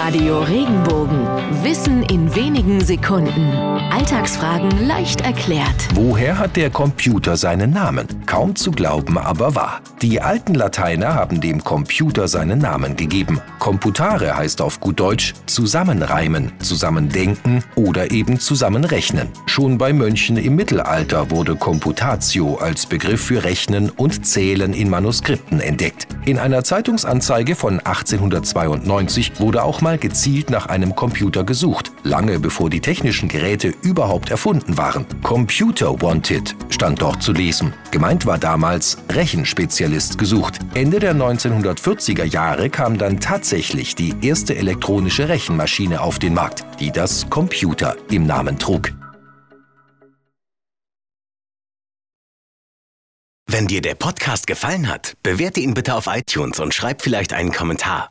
Radio Regenbogen. Wissen in wenigen Sekunden. Alltagsfragen leicht erklärt. Woher hat der Computer seinen Namen? Kaum zu glauben, aber wahr. Die alten Lateiner haben dem Computer seinen Namen gegeben. Computare heißt auf gut Deutsch zusammenreimen, zusammendenken oder eben zusammenrechnen. Schon bei Mönchen im Mittelalter wurde Computatio als Begriff für Rechnen und Zählen in Manuskripten entdeckt. In einer Zeitungsanzeige von 1892 wurde auch mal gezielt nach einem Computer gesucht, lange bevor die technischen Geräte überhaupt erfunden waren. Computer Wanted stand dort zu lesen. Gemeint war damals Rechenspezialist gesucht. Ende der 1940er Jahre kam dann tatsächlich die erste elektronische Rechenmaschine auf den Markt, die das Computer im Namen trug. Wenn dir der Podcast gefallen hat, bewerte ihn bitte auf iTunes und schreib vielleicht einen Kommentar.